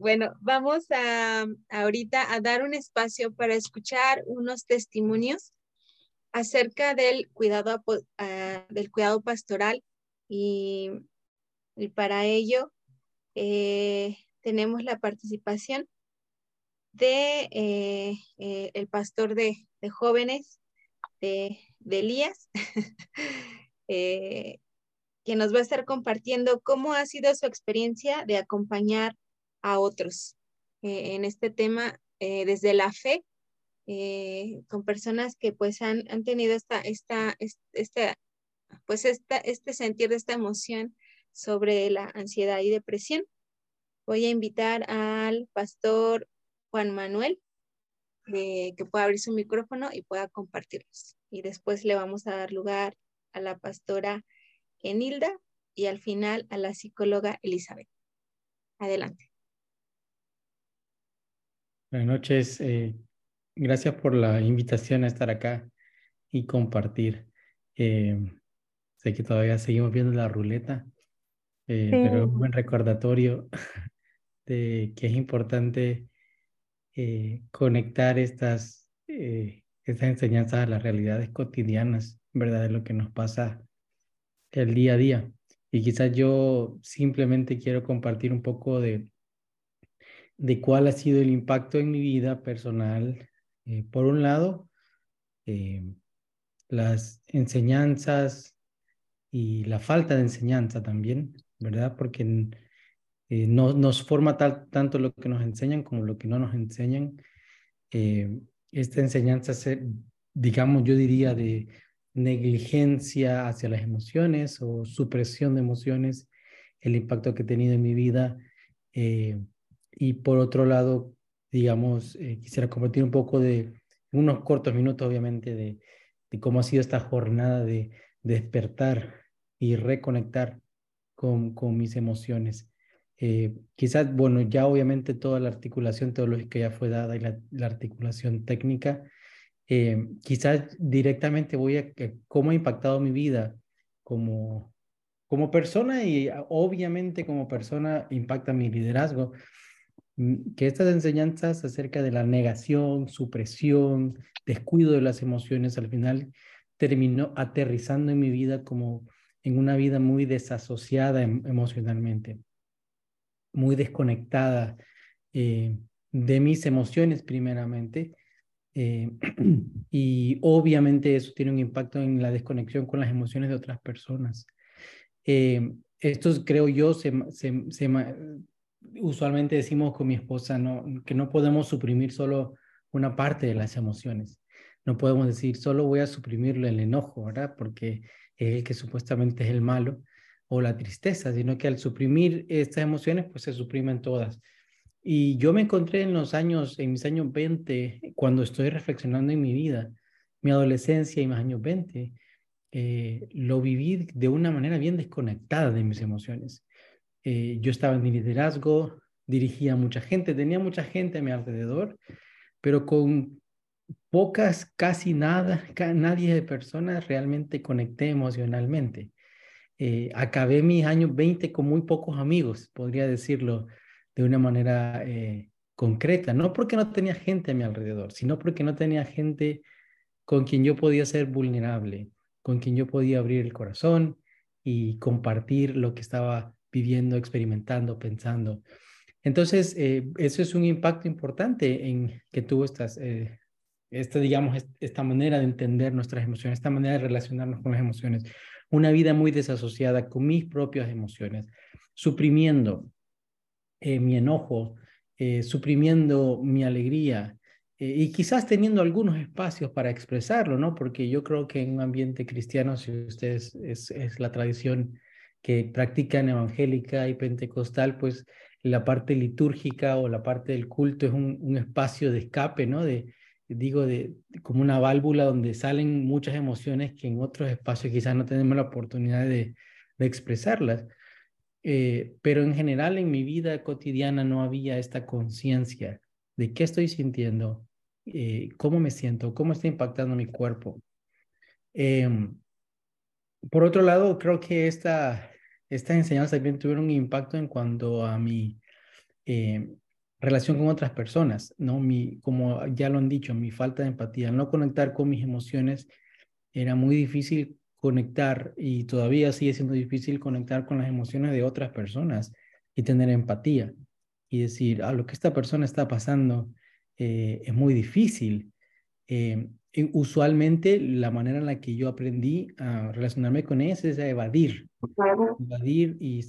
Bueno, vamos a ahorita a dar un espacio para escuchar unos testimonios acerca del cuidado, ah, del cuidado pastoral y, para ello eh, tenemos la participación de eh, eh, el pastor de, jóvenes de, Elías, que nos va a estar compartiendo cómo ha sido su experiencia de acompañar a otros en este tema desde la fe eh, con personas que pues han, han tenido esta, esta, pues esta, este sentir de esta emoción sobre la ansiedad y depresión. Voy a invitar al pastor Juan Manuel eh, que pueda abrir su micrófono y pueda compartirlos. Y después le vamos a dar lugar a la pastora Enilda y al final a la psicóloga Elizabeth. Adelante. Buenas noches. Eh, Gracias por la invitación a estar acá y compartir. Eh, sé que todavía seguimos viendo la ruleta, eh, pero es un buen recordatorio de que es importante eh, conectar estas, estas enseñanzas a las realidades cotidianas, ¿verdad? De lo que nos pasa el día a día. Y quizás yo simplemente quiero compartir un poco de, de cuál ha sido el impacto en mi vida personal eh, por un lado, eh, las enseñanzas y la falta de enseñanza también, ¿verdad? Porque eh, no nos forma tal, tanto lo que nos enseñan como lo que no nos enseñan. esta enseñanza, digamos, yo diría de negligencia hacia las emociones o supresión de emociones, el impacto que he tenido en mi vida. Y por otro lado, digamos, eh, quisiera compartir un poco de unos cortos minutos, obviamente, de, de cómo ha sido esta jornada de, despertar y reconectar con, con mis emociones. Eh, quizás, bueno, ya obviamente toda la articulación teológica ya fue dada y la, la articulación técnica. Eh, quizás directamente voy a cómo ha impactado mi vida como, como persona y obviamente como persona impacta mi liderazgo. Mm, que estas enseñanzas acerca de la negación, supresión, descuido de las emociones, al final terminó aterrizando en mi vida como en una vida muy desasociada em, emocionalmente, muy desconectada eh, de mis emociones primeramente. Eh, y obviamente eso tiene un impacto en la desconexión con las emociones de otras personas. Eh, creo yo, se, se, se, usualmente decimos con mi esposa no, que no podemos suprimir solo una parte de las emociones. No podemos decir solo voy a suprimirlo el enojo, ¿verdad? Porque es el que supuestamente es el malo o la tristeza, sino que al suprimir estas emociones, pues se suprimen todas. Y yo me encontré en los años, en mis años 20, cuando estoy reflexionando en mi vida, mi adolescencia y mis años 20, eh, lo viví de una manera bien desconectada de mis emociones. Eh, yo estaba en liderazgo, dirigía mucha gente, tenía mucha gente a mi alrededor, pero con pocas, casi nada, nadie de personas realmente conecté emocionalmente. Eh, acabé mis años 20 con muy pocos amigos, podría decirlo de una manera eh, concreta, no porque no tenía gente a mi alrededor, sino porque no tenía gente con quien yo podía ser vulnerable, con quien yo podía abrir el corazón y compartir lo que estaba viviendo, experimentando, pensando. Entonces, eh, eso es un impacto importante en que tuvo estas, eh, esta, digamos, esta manera de entender nuestras emociones, esta manera de relacionarnos con las emociones. Una vida muy desasociada con mis propias emociones, suprimiendo eh, mi enojo, suprimiendo mi alegría, y quizás teniendo algunos espacios para expresarlo, ¿no? Porque yo creo que en un ambiente cristiano, si ustedes es, es la tradición que practican evangélica y pentecostal, pues la parte litúrgica o la parte del culto es un, un espacio de escape, ¿no? De, digo, de, como una válvula donde salen muchas emociones que en otros espacios quizás no tenemos la oportunidad de, de expresarlas. Eh, pero en general en mi vida cotidiana no había esta conciencia de qué estoy sintiendo, eh, cómo me siento, cómo está impactando mi cuerpo. Em, por otro lado, creo que esta, estas enseñanzas también tuvieron un impacto en cuanto a mi, eh, relación con otras personas, ¿no? Mi, como ya lo han dicho, mi falta de empatía, no conectar con mis emociones, era muy difícil conectar y todavía sigue siendo difícil conectar con las emociones de otras personas y tener empatía y decir, ah, lo que esta persona está pasando eh, es muy difícil. Eh, usualmente la manera en la que yo aprendí a relacionarme con ellas es a evadir, evadir y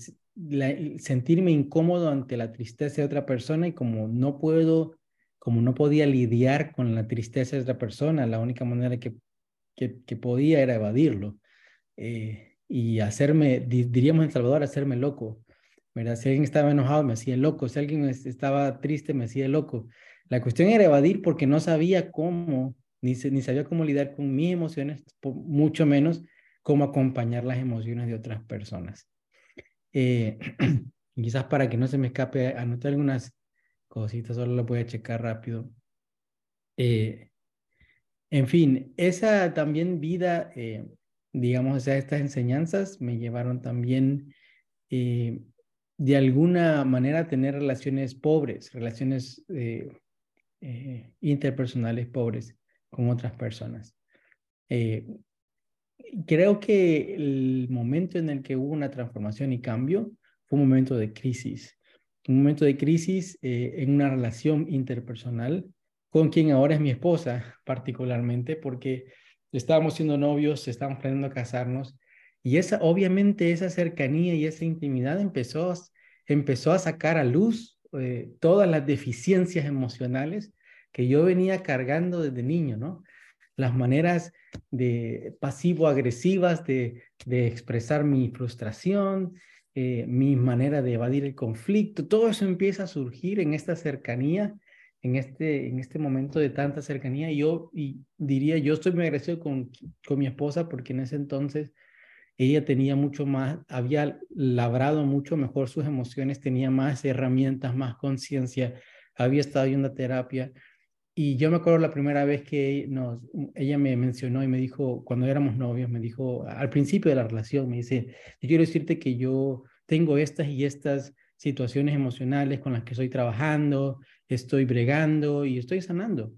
sentirme incómodo ante la tristeza de otra persona y como no puedo, como no podía lidiar con la tristeza de otra persona, la única manera que, que, podía era evadirlo eh, y hacerme, diríamos en Salvador, hacerme loco. ¿verdad? Si alguien estaba enojado, me hacía loco. Si alguien estaba triste, me hacía loco. La cuestión era evadir porque no sabía cómo, ni, sabía cómo lidiar con mis emociones, mucho menos cómo acompañar las emociones de otras personas. Eh, quizás para que no se me escape, anoté algunas cositas, solo lo voy a checar rápido. Eh, en fin, esa también vida, eh, digamos, o estas enseñanzas me llevaron también de alguna manera a tener relaciones pobres, relaciones interpersonales pobres con otras personas creo que el momento en el que hubo una transformación y cambio fue un momento de crisis. Un momento de crisis eh, en una relación interpersonal con quien ahora es mi esposa, particularmente, porque estábamos siendo novios, estábamos planeando casarnos, y esa, obviamente, esa cercanía y esa intimidad empezó, empezó a sacar a luz eh, todas las deficiencias emocionales que yo venía cargando desde niño, ¿no? las maneras de pasivo-agresivas de, de, expresar mi frustración, eh, mi manera de evadir el conflicto, todo eso empieza a surgir en esta cercanía, en este, en este momento de tanta cercanía. Y yo y diría, yo estoy muy agradecido con, con mi esposa porque en ese entonces ella tenía mucho más, había labrado mucho mejor sus emociones, tenía más herramientas, más conciencia, había estado en una terapia, y yo me acuerdo la primera vez que nos, ella me mencionó y me dijo, cuando éramos novios, me dijo, al principio de la relación, me dice, yo quiero decirte que yo tengo estas y estas situaciones emocionales con las que estoy trabajando, estoy bregando y estoy sanando.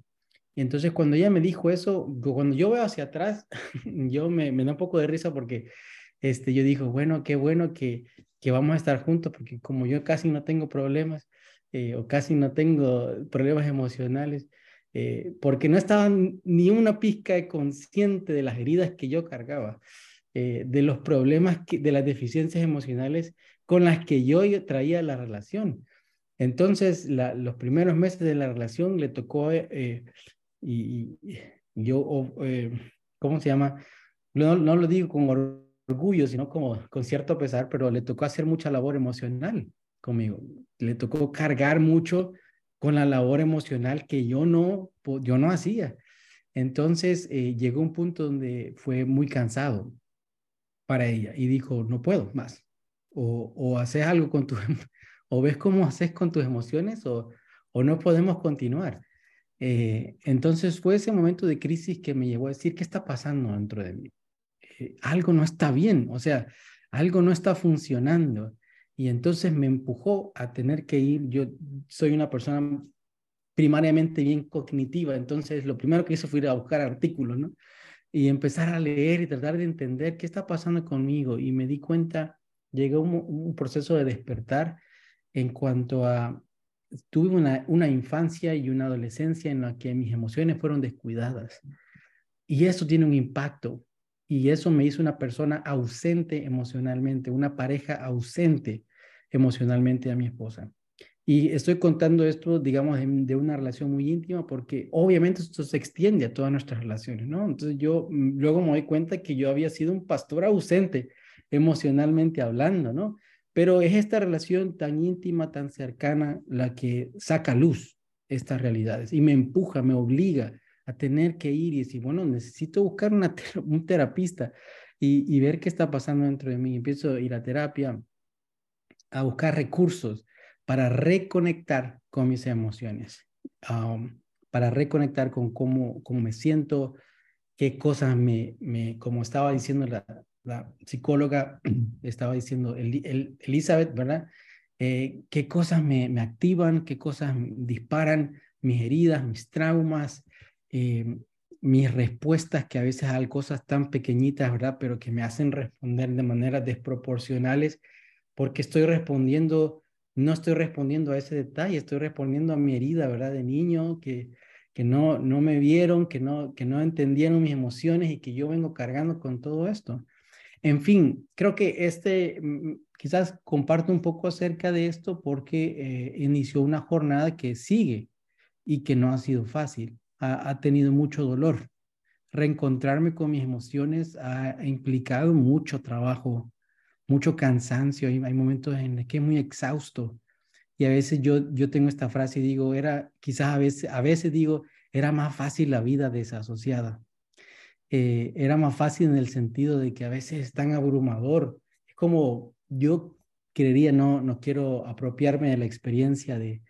Y entonces cuando ella me dijo eso, cuando yo veo hacia atrás, yo me, me da un poco de risa porque este, yo digo, bueno, qué bueno que, que vamos a estar juntos, porque como yo casi no tengo problemas eh, o casi no tengo problemas emocionales, eh, porque no estaba ni una pizca consciente de las heridas que yo cargaba, eh, de los problemas, de las deficiencias emocionales con las que yo traía la relación. Entonces, los primeros meses de la relación le tocó, eh, y, yo, ¿cómo se llama? No, lo digo con orgullo, sino con cierto pesar, pero le tocó hacer mucha labor emocional conmigo. Le tocó cargar mucho con la labor emocional que yo no, yo no hacía. Entonces eh, llegó un punto donde fue muy cansado para ella y dijo, no puedo más. O, o haces algo con tu, o ves cómo haces con tus emociones o, o no podemos continuar. Eh, entonces fue ese momento de crisis que me llevó a decir, ¿qué está pasando dentro de mí? Eh, algo no está bien, o sea, algo no está funcionando. Y entonces me empujó a tener que ir, yo soy una persona primariamente bien cognitiva, entonces lo primero que hice fue ir a buscar artículos, ¿no? Y empezar a leer y tratar de entender qué está pasando conmigo. Y me di cuenta, llegó un, proceso de despertar en cuanto a, tuve una, una infancia y una adolescencia en la que mis emociones fueron descuidadas. Y eso tiene un impacto y eso me hizo una persona ausente emocionalmente, una pareja ausente emocionalmente a mi esposa. Y estoy contando esto, digamos, de, una relación muy íntima porque obviamente esto se extiende a todas nuestras relaciones, ¿no? Entonces yo mm, luego me doy cuenta que yo había sido un pastor ausente emocionalmente hablando, ¿no? Pero es esta relación tan íntima, tan cercana, la que saca luz estas realidades y me empuja, me obliga a tener que ir y decir, bueno, necesito buscar una un terapista y, y, ver qué está pasando dentro de mí. Empiezo a ir a terapia, a buscar recursos para reconectar con mis emociones, um, para reconectar con cómo, cómo me siento, qué cosas me, me como estaba diciendo la, la psicóloga, estaba diciendo el, Elizabeth, ¿verdad? eh, qué cosas me, me, activan, qué cosas disparan mis heridas, mis traumas, eh, mis respuestas que a veces hay cosas tan pequeñitas, ¿verdad? Pero que me hacen responder de maneras desproporcionales porque estoy respondiendo, no estoy respondiendo a ese detalle, estoy respondiendo a mi herida, ¿verdad? De niño, que, que no, no me vieron, que no, que no entendieron mis emociones y que yo vengo cargando con todo esto. En fin, creo que este, mm, quizás comparto un poco acerca de esto porque eh, inició una jornada que sigue y que no ha sido fácil, ha, tenido mucho dolor. Reencontrarme con mis emociones ha, implicado mucho trabajo, mucho cansancio, hay, hay momentos en los que es muy exhausto. Y a veces yo, yo tengo esta frase y digo, era, quizás a veces, a veces digo, era más fácil la vida desasociada. Eh, era más fácil en el sentido de que a veces es tan abrumador. Es como yo creería, no, no quiero apropiarme de la experiencia de,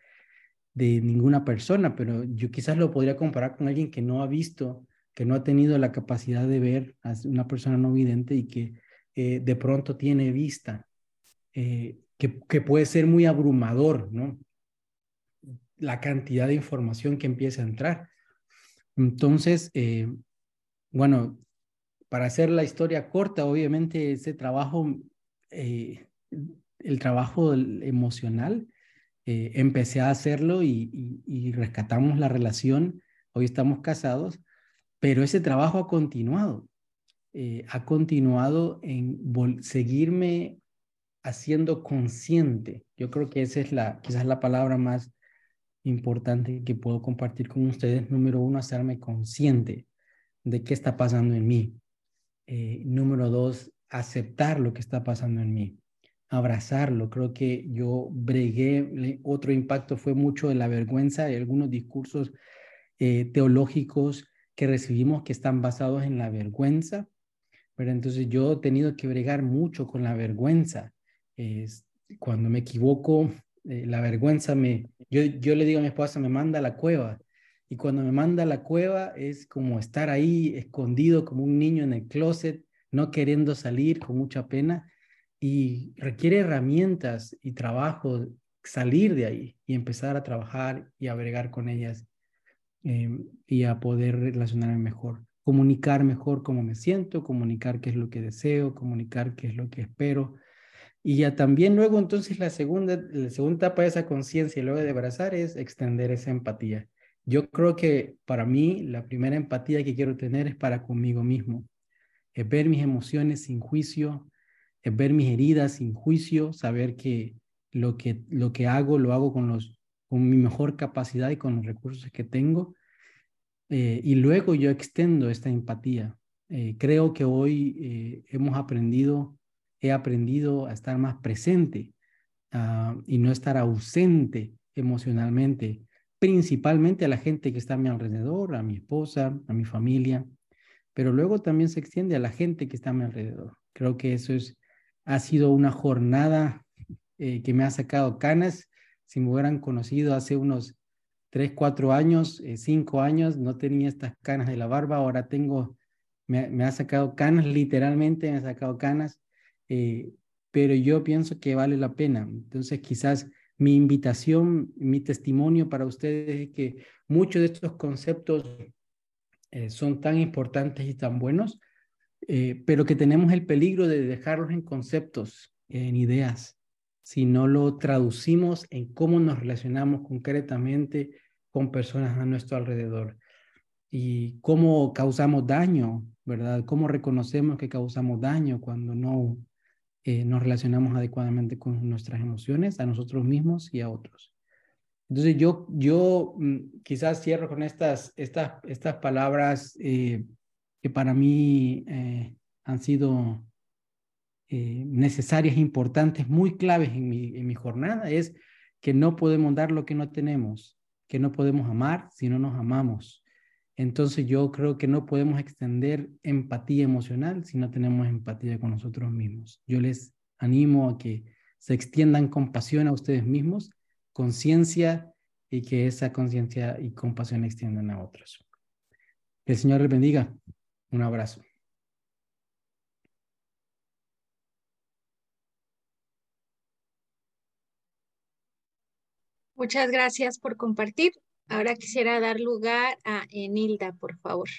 de ninguna persona, pero yo quizás lo podría comparar con alguien que no ha visto, que no ha tenido la capacidad de ver a una persona no vidente y que eh, de pronto tiene vista, eh, que, puede ser muy abrumador, ¿no? La cantidad de información que empieza a entrar. Entonces, bueno, para hacer la historia corta, obviamente ese trabajo, eh, el trabajo emocional, eh, empecé a hacerlo y, rescatamos la relación. Hoy estamos casados, pero ese trabajo ha continuado. Eh, ha continuado en seguirme haciendo consciente. Yo creo que esa es la, quizás la palabra más importante que puedo compartir con ustedes. Número uno, hacerme consciente de qué está pasando en mí. Eh, número dos, aceptar lo que está pasando en mí, abrazarlo. Creo que yo bregué, otro impacto fue mucho de la vergüenza y algunos discursos eh, teológicos que recibimos que están basados en la vergüenza. Pero entonces yo he tenido que bregar mucho con la vergüenza. cuando me equivoco, eh, la vergüenza me, yo, yo le digo a mi esposa, me manda a la cueva y cuando me manda a la cueva es como estar ahí escondido como un niño en el closet, no queriendo salir con mucha pena. Y requiere herramientas y trabajo salir de ahí y empezar a trabajar y a bregar con ellas em, y a poder relacionarme mejor, comunicar mejor cómo me siento, comunicar qué es lo que deseo, comunicar qué es lo que espero. Y ya también luego entonces la segunda, la segunda etapa de esa conciencia y luego de abrazar es extender esa empatía. Yo creo que para mí la primera empatía que quiero tener es para conmigo mismo. Es ver mis emociones sin juicio, ver mis heridas sin juicio, saber que lo que, lo que hago lo hago con, los, con mi mejor capacidad y con los recursos que tengo. Eh, y luego yo extendo esta empatía. Eh, creo que hoy eh, hemos aprendido, he aprendido a estar más presente ah, y no estar ausente emocionalmente principalmente a la gente que está a mi alrededor, a mi esposa, a mi familia, pero luego también se extiende a la gente que está a mi alrededor. Creo que eso es, ha sido una jornada eh, que me ha sacado canas. Si me hubieran conocido hace unos tres, cuatro años, eh, cinco años, no tenía estas canas de la barba, ahora tengo, me, ha sacado canas, literalmente me ha sacado canas, eh, pero yo pienso que vale la pena. Entonces quizás mi invitación, mi testimonio para ustedes es que muchos de estos conceptos eh, son tan importantes y tan buenos, eh, pero que tenemos el peligro de dejarlos en conceptos, en ideas, si no lo traducimos en cómo nos relacionamos concretamente con personas a nuestro alrededor y cómo causamos daño, ¿verdad? Cómo reconocemos que causamos daño cuando no eh, nos relacionamos adecuadamente con nuestras emociones, a nosotros mismos y a otros. Entonces yo, yo mm, quizás cierro con estas, estas, estas palabras eh, que para mí eh, han sido necesarias, importantes, muy claves en mi, en mi jornada, es que no podemos dar lo que no tenemos, que no podemos amar si no nos amamos, entonces yo creo que no podemos extender empatía emocional si no tenemos empatía con nosotros mismos. Yo les animo a que se extiendan compasión a ustedes mismos, conciencia y que esa conciencia y compasión extiendan a otros. Que el Señor les bendiga. Un abrazo. Muchas gracias por compartir. Ahora quisiera dar lugar a Enilda, por favor.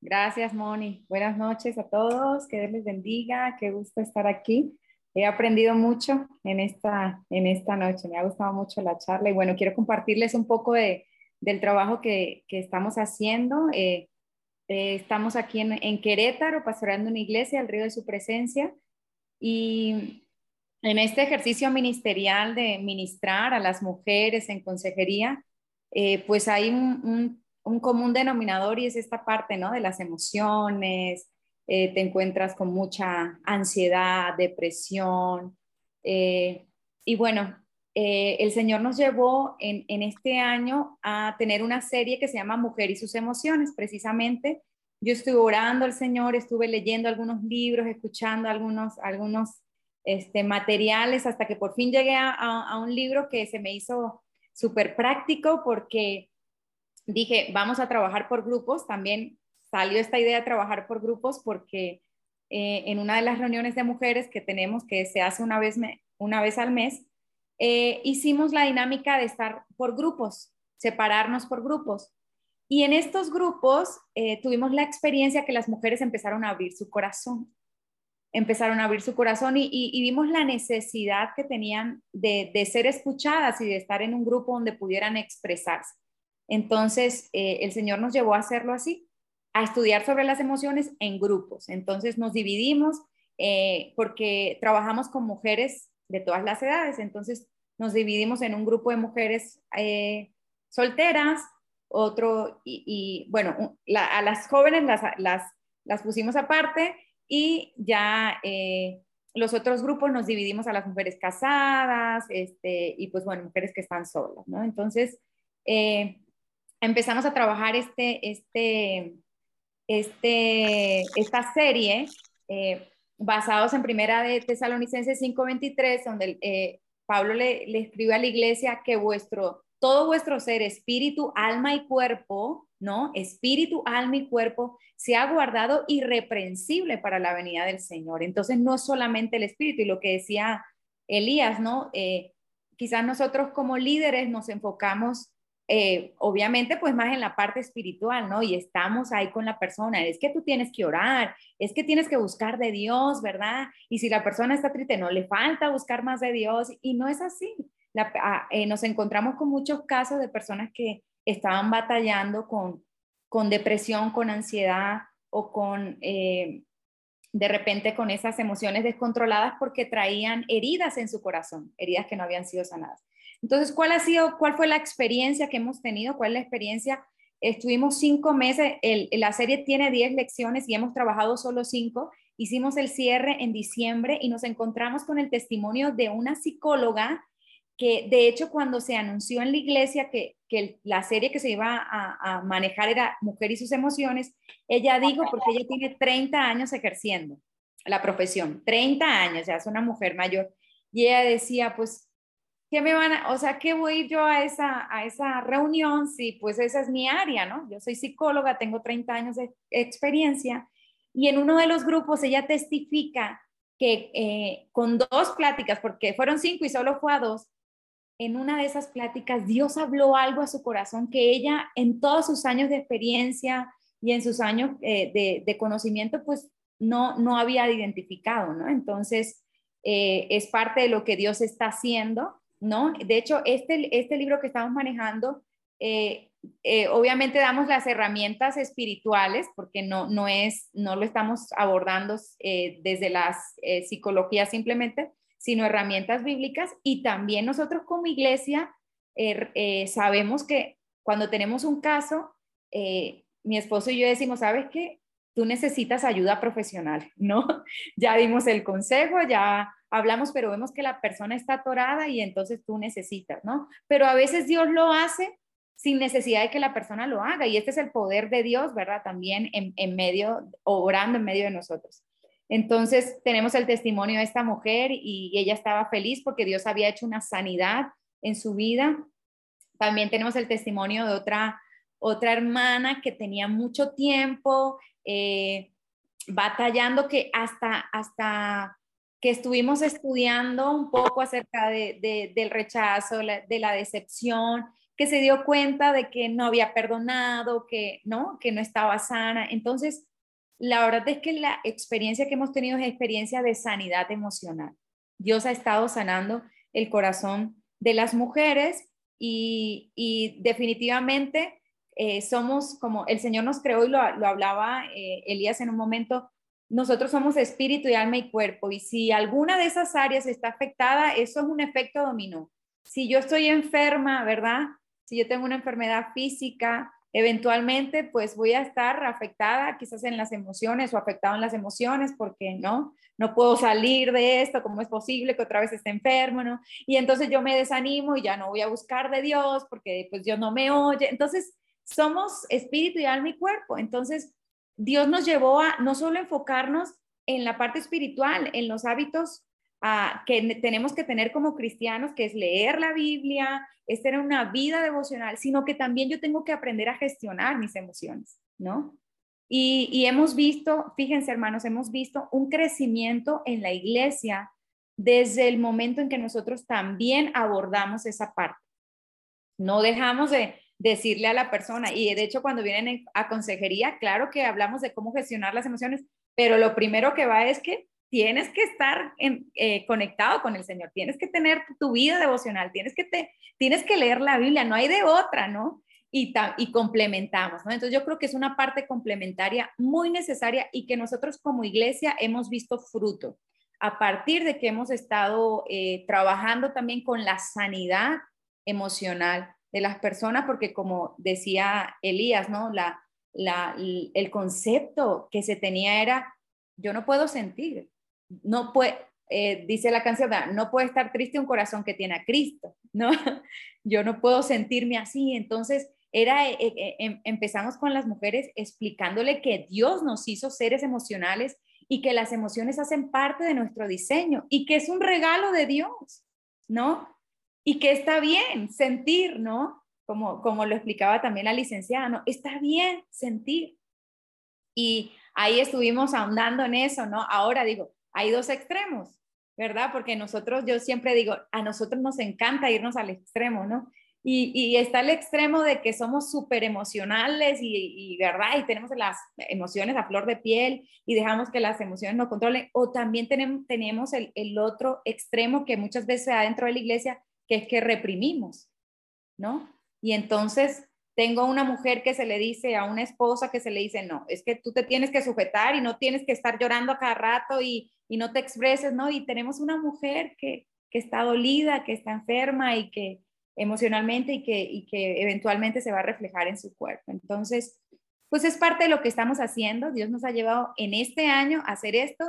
Gracias, Moni. Buenas noches a todos. Que Dios les bendiga. Qué gusto estar aquí. He aprendido mucho en esta, en esta noche. Me ha gustado mucho la charla y bueno, quiero compartirles un poco de, del trabajo que, que estamos haciendo. Eh, eh, estamos aquí en, en, Querétaro, pastoreando una iglesia, al río de su presencia. Y en este ejercicio ministerial de ministrar a las mujeres en consejería, eh, pues hay un, un, común denominador y es esta parte, ¿no? De las emociones, eh, te encuentras con mucha ansiedad, depresión. Eh, y bueno, el Señor nos llevó en, en, este año a tener una serie que se llama Mujer y sus emociones, precisamente. Yo estuve orando al Señor, estuve leyendo algunos libros, escuchando algunos, algunos este, materiales hasta que por fin llegué a, un libro que se me hizo súper práctico porque dije, vamos a trabajar por grupos. También salió esta idea de trabajar por grupos porque eh, en una de las reuniones de mujeres que tenemos, que se hace una vez, una vez al mes, eh, hicimos la dinámica de estar por grupos, separarnos por grupos. Y en estos grupos eh, tuvimos la experiencia que las mujeres empezaron a abrir su corazón empezaron a abrir su corazón y, vimos la necesidad que tenían de, ser escuchadas y de estar en un grupo donde pudieran expresarse. Entonces, el Señor nos llevó a hacerlo así, a estudiar sobre las emociones en grupos. Entonces, nos dividimos eh, porque trabajamos con mujeres de todas las edades. Entonces, nos dividimos en un grupo de mujeres eh, solteras, otro, y, bueno, a las jóvenes las, las, las pusimos aparte y ya eh, los otros grupos nos dividimos a las mujeres casadas, este, y pues bueno, mujeres que están solas, ¿no? Entonces, eh, empezamos a trabajar este, este, este, esta serie eh, basados en primera de Tesalonicenses 5.23, donde Pablo le, le escribe a la iglesia que vuestro, todo vuestro ser, espíritu, alma y cuerpo, ¿no? Espíritu, alma y cuerpo se ha guardado irreprensible para la venida del Señor. Entonces, no solamente el espíritu, y lo que decía Elías, ¿no? Eh, quizás nosotros como líderes nos enfocamos, eh, obviamente, pues más en la parte espiritual, ¿no? Y estamos ahí con la persona. Es que tú tienes que orar, es que tienes que buscar de Dios, ¿verdad? Y si la persona está triste, no le falta buscar más de Dios, y no es así. Ah, eh, nos encontramos con muchos casos de personas que estaban batallando con, con depresión, con ansiedad o con eh, de repente con esas emociones descontroladas porque traían heridas en su corazón, heridas que no habían sido sanadas. Entonces, ¿cuál ha sido, cuál fue la experiencia que hemos tenido? ¿Cuál es la experiencia? Estuvimos cinco meses, la serie tiene diez lecciones y hemos trabajado solo cinco. Hicimos el cierre en diciembre y nos encontramos con el testimonio de una psicóloga que de hecho cuando se anunció en la iglesia que, la serie que se iba a, manejar era Mujer y sus emociones, ella dijo, porque ella tiene 30 años ejerciendo la profesión, 30 años, ya es una mujer mayor, y ella decía, pues, ¿qué me van a, o sea, qué voy yo a esa, a esa reunión si pues esa es mi área, ¿no? Yo soy psicóloga, tengo 30 años de experiencia, y en uno de los grupos ella testifica que eh, con dos pláticas, porque fueron cinco y solo fue a dos, en una de esas pláticas Dios habló algo a su corazón que ella en todos sus años de experiencia y en sus años eh, de, conocimiento pues no, no había identificado, ¿no? Entonces eh, es parte de lo que Dios está haciendo, ¿no? De hecho, este, este libro que estamos manejando, eh, obviamente damos las herramientas espirituales porque no, no, es, no lo estamos abordando desde la psicología simplemente, sino herramientas bíblicas y también nosotros como iglesia eh, eh, sabemos que cuando tenemos un caso, eh, mi esposo y yo decimos, ¿sabes qué? Tú necesitas ayuda profesional, ¿no? Ya dimos el consejo, ya hablamos, pero vemos que la persona está atorada y entonces tú necesitas, ¿no? Pero a veces Dios lo hace sin necesidad de que la persona lo haga y este es el poder de Dios, ¿verdad? También en, en medio, obrando en medio de nosotros. Entonces tenemos el testimonio de esta mujer y ella estaba feliz porque Dios había hecho una sanidad en su vida. También tenemos el testimonio de otra, otra hermana que tenía mucho tiempo, eh, batallando que hasta, hasta que estuvimos estudiando un poco acerca de, del rechazo, de la decepción, que se dio cuenta de que no había perdonado, que no, que no estaba sana. Entonces, la verdad es que la experiencia que hemos tenido es experiencia de sanidad emocional. Dios ha estado sanando el corazón de las mujeres y, definitivamente eh, somos como el Señor nos creó y lo, hablaba eh, Elías en un momento, nosotros somos espíritu y alma y cuerpo y si alguna de esas áreas está afectada, eso es un efecto dominó. Si yo estoy enferma, ¿verdad? Si yo tengo una enfermedad física, eventualmente pues voy a estar afectada quizás en las emociones o afectado en las emociones porque no, no puedo salir de esto, ¿cómo es posible que otra vez esté enfermo? Y entonces yo me desanimo y ya no voy a buscar de Dios porque pues Dios no me oye. Entonces somos espíritu y alma y cuerpo. Entonces Dios nos llevó a no solo enfocarnos en la parte espiritual, en los hábitos que tenemos que tener como cristianos, que es leer la Biblia, es tener una vida devocional, sino que también yo tengo que aprender a gestionar mis emociones, ¿no? Y, y hemos visto, fíjense hermanos, hemos visto un crecimiento en la iglesia desde el momento en que nosotros también abordamos esa parte. No dejamos de decirle a la persona, y de hecho cuando vienen a consejería, claro que hablamos de cómo gestionar las emociones, pero lo primero que va es que tienes que estar eh, conectado con el Señor, tienes que tener tu vida devocional, tienes que, te, tienes que leer la Biblia, no hay de otra, ¿no? Y, y complementamos, ¿no? Entonces yo creo que es una parte complementaria muy necesaria y que nosotros como iglesia hemos visto fruto a partir de que hemos estado eh, trabajando también con la sanidad emocional de las personas, porque como decía Elías, ¿no? La, la, el concepto que se tenía era, yo no puedo sentir, no puede, eh, dice la canción, no puede estar triste un corazón que tiene a Cristo, ¿no? Yo no puedo sentirme así. Entonces, era, eh, eh, em, empezamos con las mujeres explicándole que Dios nos hizo seres emocionales y que las emociones hacen parte de nuestro diseño y que es un regalo de Dios, ¿no? Y que está bien sentir, ¿no? Como, como lo explicaba también la licenciada, ¿no? Está bien sentir. Y ahí estuvimos ahondando en eso, ¿no? Ahora digo, hay dos extremos, ¿verdad? Porque nosotros, yo siempre digo, a nosotros nos encanta irnos al extremo, ¿no? Y, está el extremo de que somos súper emocionales y, ¿verdad? Y tenemos las emociones a flor de piel y dejamos que las emociones nos controlen. O también tenemos, tenemos el, el otro extremo que muchas veces adentro de la iglesia, que es que reprimimos, ¿no? Y entonces tengo una mujer que se le dice a una esposa que se le dice, no, es que tú te tienes que sujetar y no tienes que estar llorando a cada rato y, y no te expreses, ¿no? Y tenemos una mujer que, que, está dolida, que está enferma y que emocionalmente y que, y que eventualmente se va a reflejar en su cuerpo. Entonces, pues es parte de lo que estamos haciendo. Dios nos ha llevado en este año a hacer esto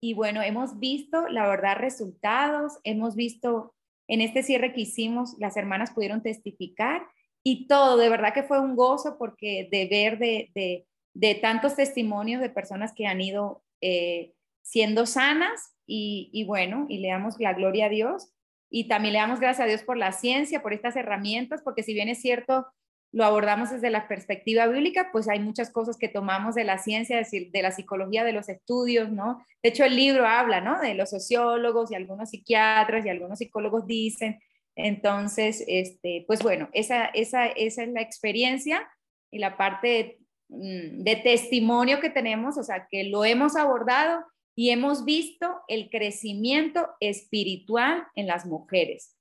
y bueno, hemos visto, la verdad, resultados, hemos visto en este cierre que hicimos, las hermanas pudieron testificar y todo, de verdad que fue un gozo porque de ver de, de, tantos testimonios de personas que han ido eh, siendo sanas y, y, bueno, y le damos la gloria a Dios y también le damos gracias a Dios por la ciencia, por estas herramientas, porque si bien es cierto, lo abordamos desde la perspectiva bíblica, pues hay muchas cosas que tomamos de la ciencia, de la psicología, de los estudios, ¿no? De hecho, el libro habla, ¿no? De los sociólogos y algunos psiquiatras y algunos psicólogos dicen entonces, este, pues bueno, esa, esa, esa es la experiencia y la parte mm, de, testimonio que tenemos, o sea, que lo hemos abordado y hemos visto el crecimiento espiritual en las mujeres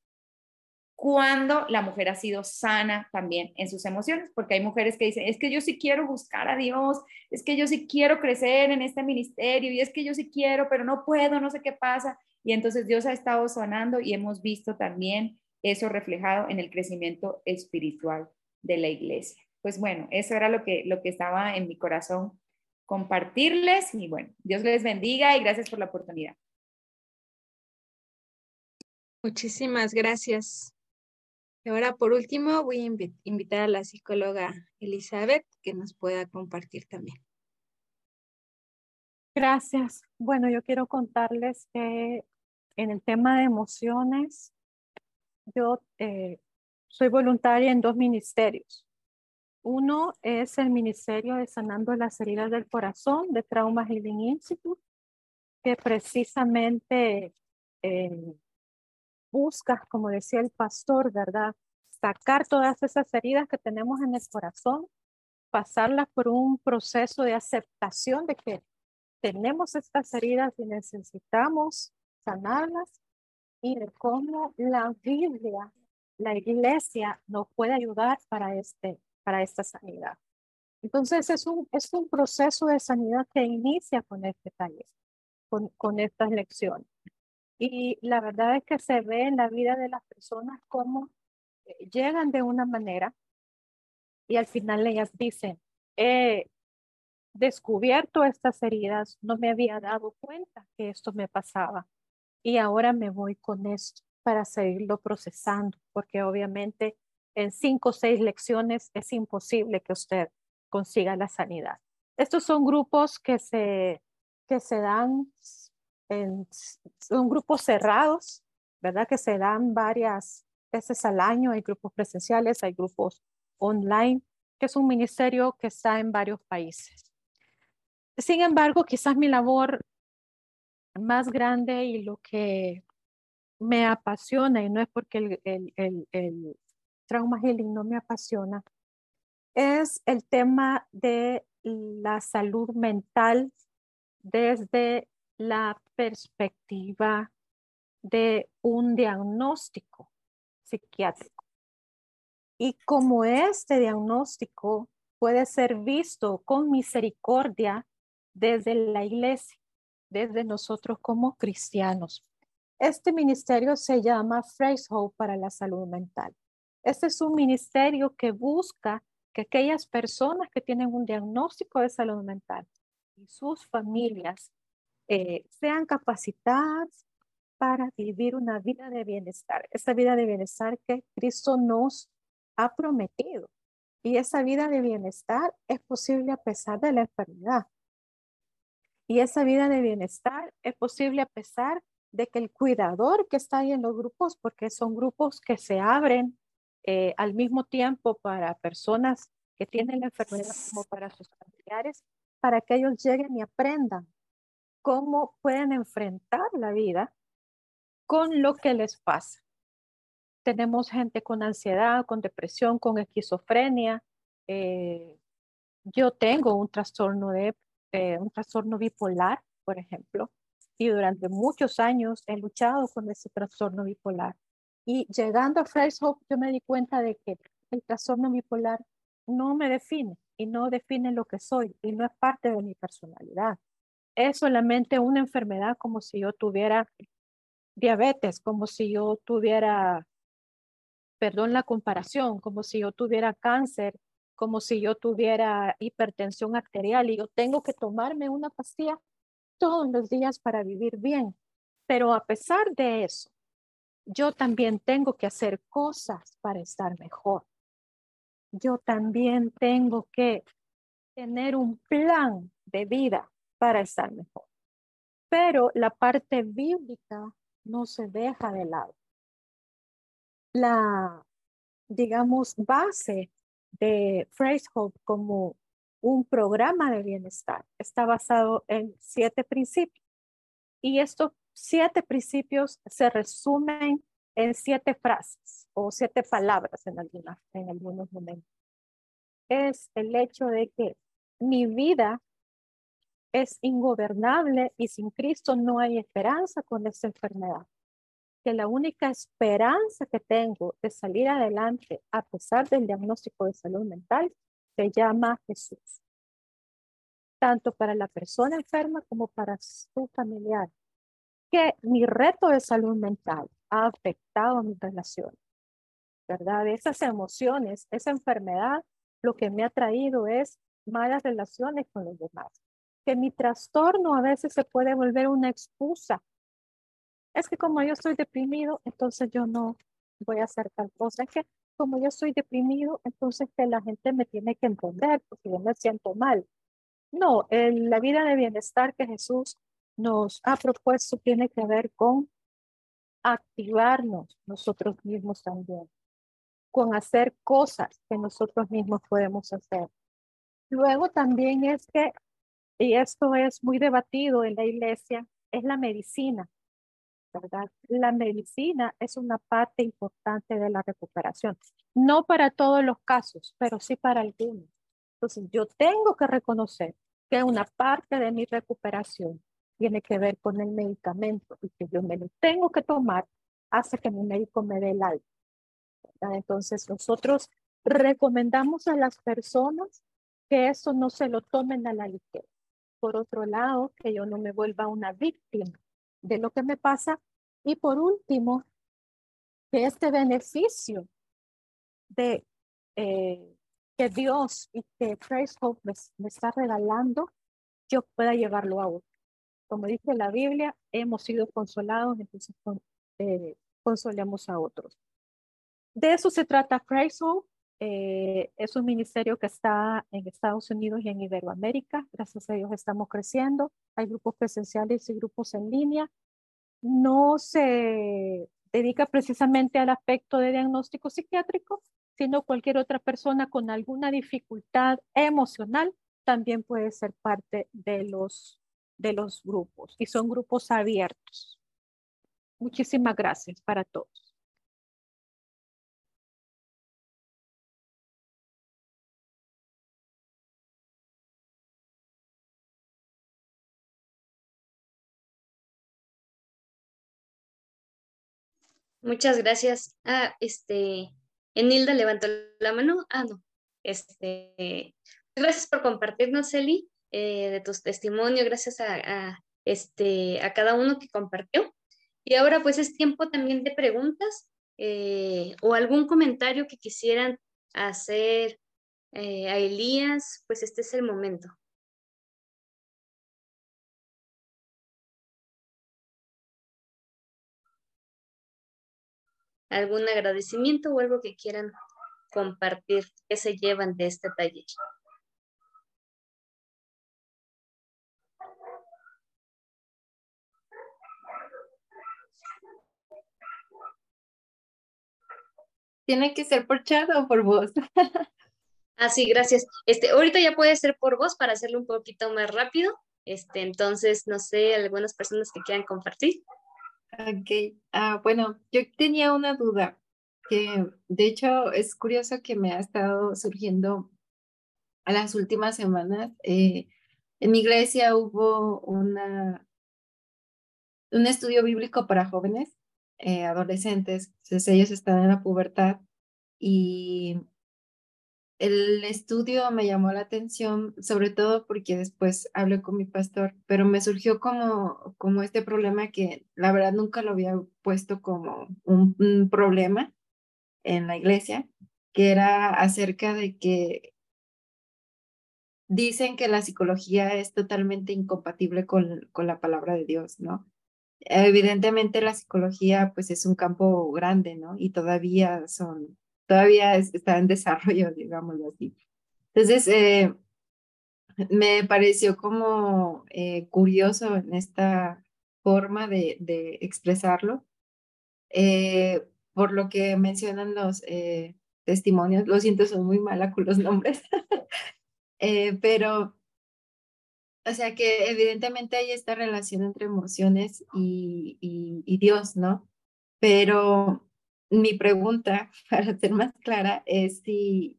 cuando la mujer ha sido sana también en sus emociones, porque hay mujeres que dicen, es que yo sí quiero buscar a Dios, es que yo sí quiero crecer en este ministerio y es que yo sí quiero, pero no puedo, no sé qué pasa. Y entonces Dios ha estado sanando y hemos visto también eso reflejado en el crecimiento espiritual de la iglesia. Pues bueno, eso era lo que, lo que estaba en mi corazón compartirles y bueno, Dios les bendiga y gracias por la oportunidad. Muchísimas gracias. Ahora por último voy a invitar a la psicóloga Elizabeth que nos pueda compartir también. Gracias. Bueno, yo quiero contarles que en el tema de emociones, yo eh, soy voluntaria en dos ministerios. Uno es el Ministerio de Sanando las Heridas del Corazón de Trauma Healing Institute, que precisamente eh, busca, como decía el pastor, ¿verdad? Sacar todas esas heridas que tenemos en el corazón, pasarlas por un proceso de aceptación de que tenemos estas heridas y necesitamos sanarlas y de cómo la Biblia, la iglesia nos puede ayudar para, este, para esta sanidad. Entonces es un, es un proceso de sanidad que inicia con este taller, con, con estas lecciones. Y la verdad es que se ve en la vida de las personas cómo eh, llegan de una manera y al final ellas dicen, he descubierto estas heridas, no me había dado cuenta que esto me pasaba y ahora me voy con esto para seguirlo procesando, porque obviamente en cinco o seis lecciones es imposible que usted consiga la sanidad. Estos son grupos que se, que se dan en, son grupos cerrados, ¿verdad? Que se dan varias veces al año. Hay grupos presenciales, hay grupos online, que es un ministerio que está en varios países. Sin embargo, quizás mi labor más grande y lo que me apasiona, y no es porque el, el, el, el trauma healing no me apasiona, es el tema de la salud mental desde la perspectiva de un diagnóstico psiquiátrico. Y como este diagnóstico puede ser visto con misericordia desde la iglesia, desde nosotros como cristianos. Este ministerio se llama Phrase Hope para la salud mental. Este es un ministerio que busca que aquellas personas que tienen un diagnóstico de salud mental y sus familias eh, sean capacitadas para vivir una vida de bienestar, esa vida de bienestar que Cristo nos ha prometido. Y esa vida de bienestar es posible a pesar de la enfermedad. Y esa vida de bienestar es posible a pesar de que el cuidador que está ahí en los grupos, porque son grupos que se abren eh, al mismo tiempo para personas que tienen la enfermedad como para sus familiares, para que ellos lleguen y aprendan cómo pueden enfrentar la vida con lo que les pasa. Tenemos gente con ansiedad, con depresión, con esquizofrenia. Eh, yo tengo un trastorno de eh, un trastorno bipolar, por ejemplo, y durante muchos años he luchado con ese trastorno bipolar. Y llegando a Fresh Hope, yo me di cuenta de que el trastorno bipolar no me define y no define lo que soy y no es parte de mi personalidad es solamente una enfermedad como si yo tuviera diabetes, como si yo tuviera, perdón la comparación, como si yo tuviera cáncer, como si yo tuviera hipertensión arterial y yo tengo que tomarme una pastilla todos los días para vivir bien. Pero a pesar de eso, yo también tengo que hacer cosas para estar mejor. Yo también tengo que tener un plan de vida para estar mejor. Pero la parte bíblica no se deja de lado. La, digamos, base de Phrase Hope como un programa de bienestar está basado en siete principios. Y estos siete principios se resumen en siete frases o siete palabras en, algunas, en algunos momentos. Es el hecho de que mi vida es ingobernable y sin Cristo no hay esperanza con esta enfermedad. Que la única esperanza que tengo de salir adelante a pesar del diagnóstico de salud mental se llama Jesús. Tanto para la persona enferma como para su familiar. Que mi reto de salud mental ha afectado mis relaciones. ¿Verdad? Esas emociones, esa enfermedad, lo que me ha traído es malas relaciones con los demás que mi trastorno a veces se puede volver una excusa. Es que como yo estoy deprimido, entonces yo no voy a hacer tal cosa. Es que como yo estoy deprimido, entonces que la gente me tiene que entender porque yo me siento mal. No, la vida de bienestar que Jesús nos ha propuesto tiene que ver con activarnos nosotros mismos también. con hacer cosas que nosotros mismos podemos hacer. Luego también es que, y esto es muy debatido en la iglesia, es la medicina. La medicina es una parte importante de la recuperación. No para todos los casos, pero sí para algunos. Entonces, yo tengo que reconocer que una parte de mi recuperación tiene que ver con el medicamento y que yo me lo tengo que tomar hasta que mi médico me dé el alta. Entonces, nosotros recomendamos a las personas que eso no se lo tomen a la ligera. Por otro lado, que yo no me vuelva una víctima de lo que me pasa. Y por último, que este beneficio de eh, que Dios y que Praise Hope me, está regalando, yo pueda llevarlo a otro. Como dice la Biblia, hemos sido consolados, entonces eh, consolemos a otros. De eso se trata Praise Hope. Eh, es un ministerio que está en Estados Unidos y en Iberoamérica. Gracias a Dios estamos creciendo. Hay grupos presenciales y grupos en línea. No se dedica precisamente al aspecto de diagnóstico psiquiátrico, sino cualquier otra persona con alguna dificultad emocional también puede ser parte de los, de los grupos y son grupos abiertos. Muchísimas gracias para todos. Muchas gracias. Ah, este, Enilda levantó la mano. Ah, no. Este, gracias por compartirnos, Eli, eh, de tus testimonios. Gracias a, este, a cada uno que compartió. Y ahora pues es tiempo también de preguntas eh, o algún comentario que quisieran hacer eh, a Elías, pues este es el momento. Algún agradecimiento o algo que quieran compartir, que se llevan de este taller. Tiene que ser por chat o por voz. ah, sí, gracias. Este, ahorita ya puede ser por voz para hacerlo un poquito más rápido. Este, entonces, no sé, algunas personas que quieran compartir. Ok, ah, bueno, yo tenía una duda que de hecho es curioso que me ha estado surgiendo a las últimas semanas. Eh, en mi iglesia hubo una, un estudio bíblico para jóvenes, eh, adolescentes, entonces ellos están en la pubertad y el estudio me llamó la atención, sobre todo porque después hablé con mi pastor, pero me surgió como, como este problema que la verdad nunca lo había puesto como un, problema en la iglesia, que era acerca de que dicen que la psicología es totalmente incompatible con, con la palabra de Dios, ¿no? Evidentemente la psicología pues es un campo grande, ¿no? Y todavía son todavía está en desarrollo, digámoslo así. Entonces, eh, me pareció como eh, curioso en esta forma de, de expresarlo, eh, por lo que mencionan los testimonios, lo siento, son muy mala con los nombres, pero, o sea que evidentemente hay esta relación entre emociones y, y, y Dios, ¿no? Pero mi pregunta, para ser más clara, es si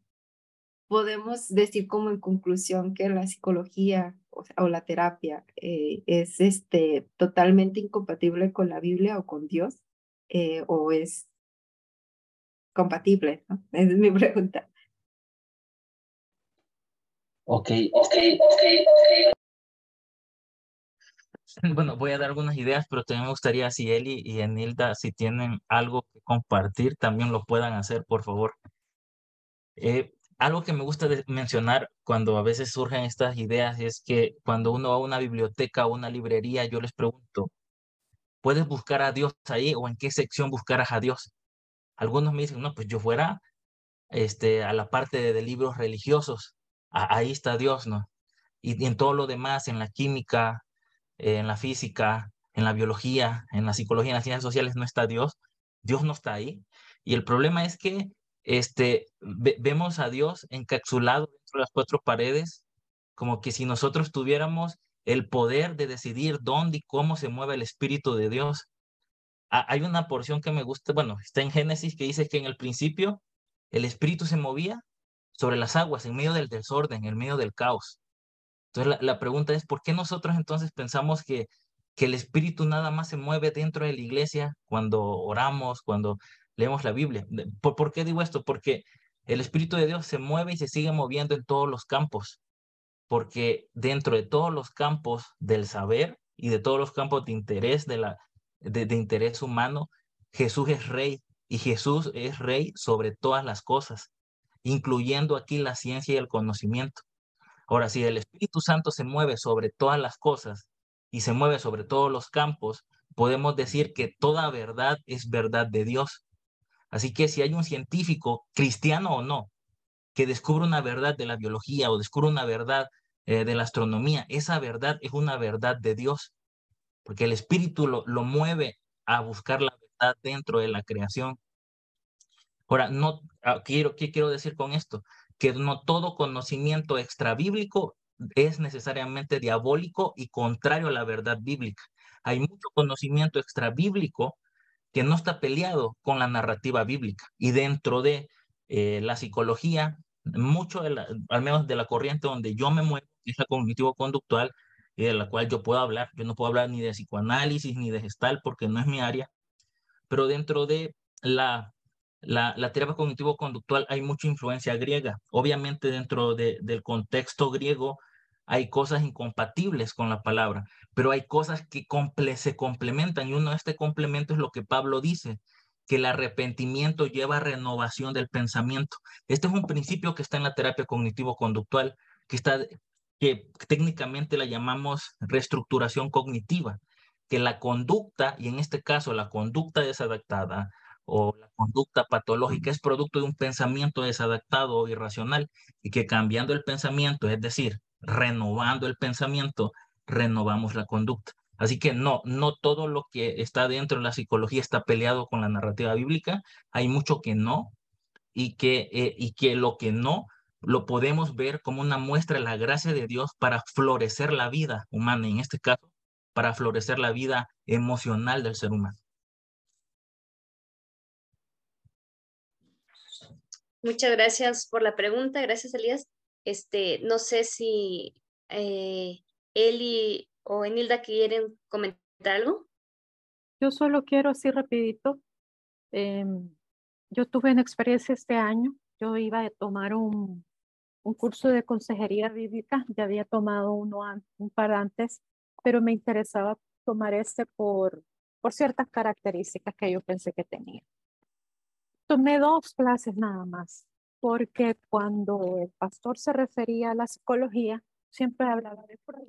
podemos decir como en conclusión que la psicología o, la terapia eh, es este, totalmente incompatible con la Biblia o con Dios, eh, o es compatible, ¿no? Esa es mi pregunta. Ok, ok, ok, Bueno, voy a dar algunas ideas, pero también me gustaría si Eli y Enilda, si tienen algo que compartir, también lo puedan hacer, por favor. Eh, algo que me gusta mencionar cuando a veces surgen estas ideas es que cuando uno va a una biblioteca o una librería, yo les pregunto, ¿puedes buscar a Dios ahí o en qué sección buscarás a Dios? Algunos me dicen, no, pues yo fuera este, a la parte de, libros religiosos, ahí está Dios, ¿no? y en todo lo demás, en la química, en la física, en la biología, en la psicología, en las ciencias sociales no está Dios, Dios no está ahí. Y el problema es que este, vemos a Dios encapsulado dentro de las cuatro paredes, como que si nosotros tuviéramos el poder de decidir dónde y cómo se mueve el Espíritu de Dios. hay una porción que me gusta, bueno, está en Génesis que dice que en el principio el Espíritu se movía sobre las aguas, en medio del desorden, en medio del caos. Entonces la, pregunta es, ¿por qué nosotros entonces pensamos que, que el Espíritu nada más se mueve dentro de la iglesia cuando oramos, cuando leemos la Biblia? ¿Por, ¿Por qué digo esto? Porque el Espíritu de Dios se mueve y se sigue moviendo en todos los campos, porque dentro de todos los campos del saber y de todos los campos de interés de, la, de interés humano, Jesús es rey y Jesús es rey sobre todas las cosas, incluyendo aquí la ciencia y el conocimiento. Ahora, si el Espíritu Santo se mueve sobre todas las cosas y se mueve sobre todos los campos, podemos decir que toda verdad es verdad de Dios. Así que si hay un científico, cristiano o no, que descubre una verdad de la biología o descubre una verdad eh, de la astronomía, esa verdad es una verdad de Dios, porque el Espíritu lo, lo mueve a buscar la dentro de la creación. Ahora, no ah, quiero, ¿qué quiero decir con esto? Que no todo conocimiento extrabíblico es necesariamente diabólico y contrario a la verdad bíblica. Hay mucho conocimiento extrabíblico que no está peleado con la narrativa bíblica. Y dentro de eh, la psicología, mucho, al menos de la corriente donde yo me muevo, es la cognitivo-conductual, y de la cual yo puedo hablar. Yo no puedo hablar ni de psicoanálisis ni de gestal porque no es mi área, pero dentro de la, la, terapia cognitivo-conductual hay mucha influencia griega. Obviamente dentro de, del contexto griego hay cosas incompatibles con la palabra, pero hay cosas que se complementan y uno de este complemento es lo que Pablo dice, que el arrepentimiento lleva a renovación del pensamiento. Este es un principio que está en la terapia cognitivo-conductual, que está que técnicamente la llamamos reestructuración cognitiva que la conducta, y en este caso la conducta desadaptada o la conducta patológica es producto de un pensamiento desadaptado o irracional, y que cambiando el pensamiento, es decir, renovando el pensamiento, renovamos la conducta. Así que no, no todo lo que está dentro de la psicología está peleado con la narrativa bíblica, hay mucho que no, y que, eh, y que lo que no lo podemos ver como una muestra de la gracia de Dios para florecer la vida humana, en este caso, para florecer la vida emocional del ser humano. Muchas gracias por la pregunta. Gracias, Elías. Este, no sé si eh, Eli o Enilda quieren comentar algo. Yo solo quiero así rapidito. Em, yo tuve una experiencia este año. Yo iba a tomar un, un curso de consejería bíblica. Ya había tomado uno un par antes pero me interesaba tomar este por, por ciertas características que yo pensé que tenía. Tomé dos clases nada más, porque cuando el pastor se refería a la psicología, siempre hablaba de Freud.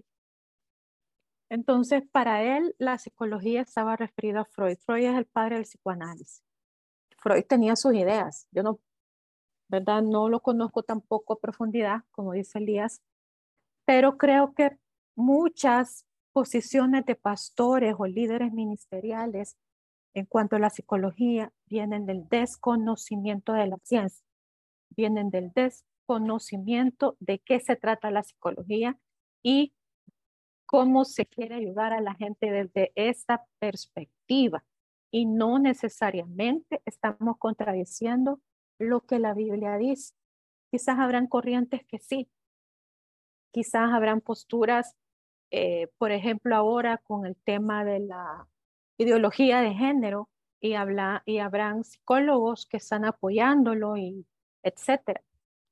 Entonces, para él, la psicología estaba referida a Freud. Freud es el padre del psicoanálisis. Freud tenía sus ideas. Yo no, ¿verdad? No lo conozco tampoco a profundidad, como dice Elías, pero creo que muchas posiciones de pastores o líderes ministeriales en cuanto a la psicología vienen del desconocimiento de la ciencia, vienen del desconocimiento de qué se trata la psicología y cómo se quiere ayudar a la gente desde esa perspectiva. Y no necesariamente estamos contradiciendo lo que la Biblia dice. Quizás habrán corrientes que sí, quizás habrán posturas eh, por ejemplo, ahora con el tema de la ideología de género y, habla, y habrán psicólogos que están apoyándolo y etcétera.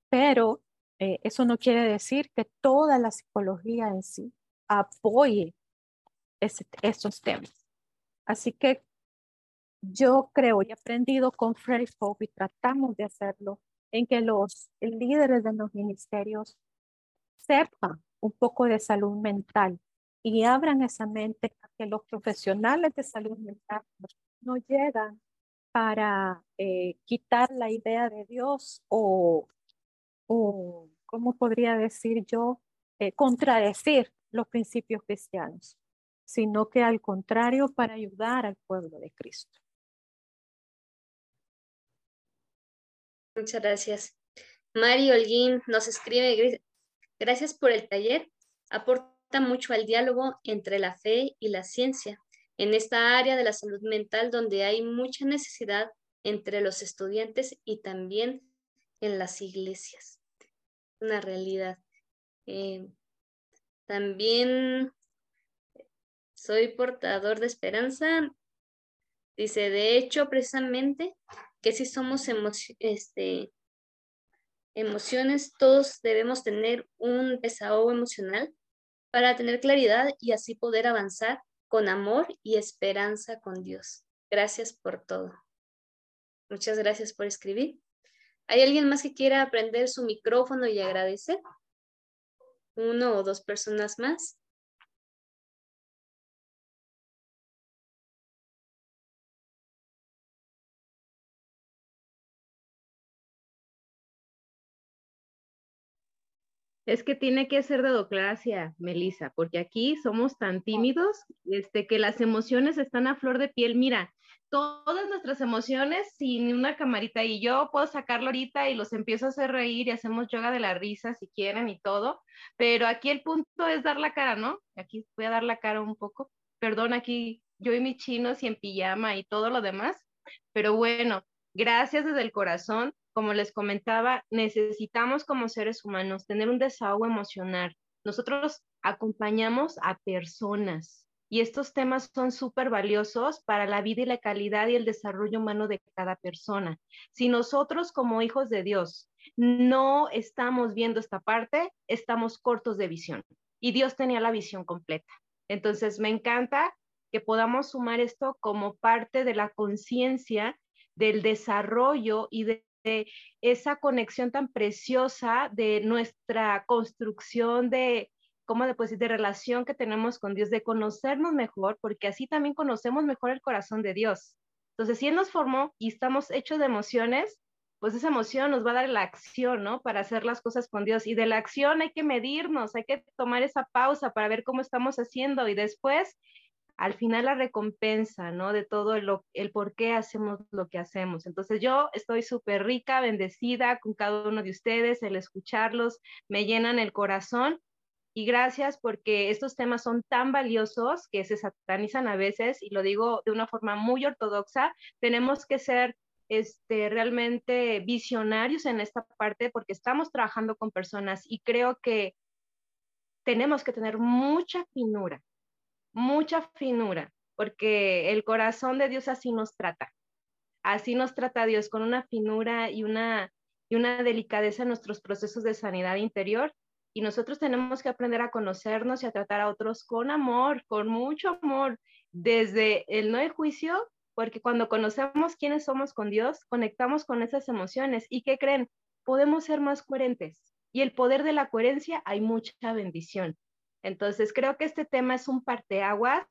Pero eh, eso no quiere decir que toda la psicología en sí apoye esos temas. Así que yo creo y he aprendido con Freddy Pope y tratamos de hacerlo en que los líderes de los ministerios sepan un poco de salud mental y abran esa mente a que los profesionales de salud mental no llegan para eh, quitar la idea de Dios o, o ¿cómo podría decir yo? Eh, contradecir los principios cristianos, sino que al contrario, para ayudar al pueblo de Cristo. Muchas gracias. Mario Holguín nos escribe, gracias por el taller, aporta mucho al diálogo entre la fe y la ciencia en esta área de la salud mental donde hay mucha necesidad entre los estudiantes y también en las iglesias. Una realidad. Eh, también soy portador de esperanza. Dice, de hecho, precisamente, que si somos este, emociones, todos debemos tener un desahogo emocional para tener claridad y así poder avanzar con amor y esperanza con Dios. Gracias por todo. Muchas gracias por escribir. ¿Hay alguien más que quiera aprender su micrófono y agradecer? Uno o dos personas más. Es que tiene que ser dedocracia, Melissa, porque aquí somos tan tímidos este, que las emociones están a flor de piel. Mira, todas nuestras emociones sin una camarita y yo puedo sacarlo ahorita y los empiezo a hacer reír y hacemos yoga de la risa si quieren y todo, pero aquí el punto es dar la cara, ¿no? Aquí voy a dar la cara un poco. Perdón, aquí yo y mis chinos y en pijama y todo lo demás, pero bueno, gracias desde el corazón como les comentaba, necesitamos como seres humanos tener un desahogo emocional. Nosotros acompañamos a personas y estos temas son súper valiosos para la vida y la calidad y el desarrollo humano de cada persona. Si nosotros como hijos de Dios no estamos viendo esta parte, estamos cortos de visión y Dios tenía la visión completa. Entonces, me encanta que podamos sumar esto como parte de la conciencia del desarrollo y de esa conexión tan preciosa de nuestra construcción de, ¿cómo de, pues, de relación que tenemos con Dios, de conocernos mejor, porque así también conocemos mejor el corazón de Dios. Entonces, si Él nos formó y estamos hechos de emociones, pues esa emoción nos va a dar la acción, ¿no? Para hacer las cosas con Dios. Y de la acción hay que medirnos, hay que tomar esa pausa para ver cómo estamos haciendo y después al final la recompensa, ¿no? De todo el por qué hacemos lo que hacemos. Entonces yo estoy súper rica, bendecida con cada uno de ustedes, el escucharlos me llenan el corazón y gracias porque estos temas son tan valiosos que se satanizan a veces y lo digo de una forma muy ortodoxa, tenemos que ser este, realmente visionarios en esta parte porque estamos trabajando con personas y creo que tenemos que tener mucha finura mucha finura, porque el corazón de Dios así nos trata. Así nos trata Dios con una finura y una, y una delicadeza en nuestros procesos de sanidad interior. Y nosotros tenemos que aprender a conocernos y a tratar a otros con amor, con mucho amor, desde el no hay juicio, porque cuando conocemos quiénes somos con Dios, conectamos con esas emociones. ¿Y qué creen? Podemos ser más coherentes. Y el poder de la coherencia hay mucha bendición. Entonces, creo que este tema es un parteaguas.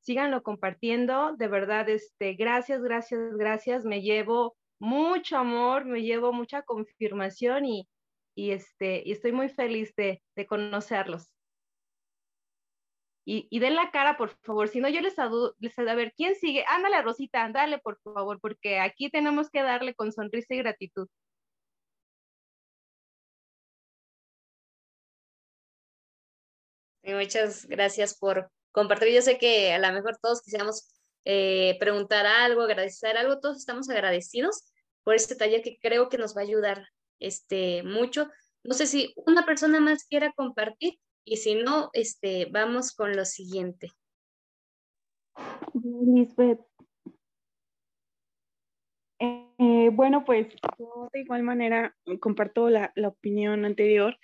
Síganlo compartiendo. De verdad, este, gracias, gracias, gracias. Me llevo mucho amor, me llevo mucha confirmación y, y, este, y estoy muy feliz de, de conocerlos. Y, y, den la cara, por favor. Si no, yo les les a ver, ¿quién sigue? Ándale, Rosita, dale, por favor, porque aquí tenemos que darle con sonrisa y gratitud. Muchas gracias por compartir. Yo sé que a lo mejor todos quisiéramos eh, preguntar algo, agradecer algo, todos estamos agradecidos por este taller que creo que nos va a ayudar este, mucho. No sé si una persona más quiera compartir y si no, este, vamos con lo siguiente. Lisbeth. Eh, bueno, pues yo de igual manera comparto la, la opinión anterior.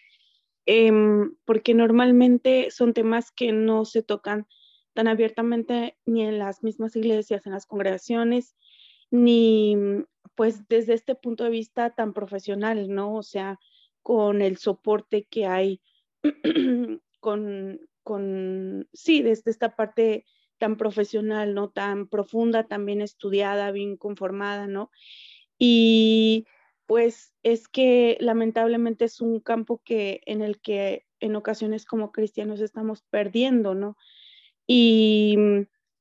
Em, porque normalmente son temas que no se tocan tan abiertamente ni en las mismas iglesias, en las congregaciones, ni pues desde este punto de vista tan profesional, ¿no? O sea, con el soporte que hay, con, con, sí, desde esta parte tan profesional, ¿no? Tan profunda, tan bien estudiada, bien conformada, ¿no? Y pues es que lamentablemente es un campo que en el que en ocasiones como cristianos estamos perdiendo, ¿no? Y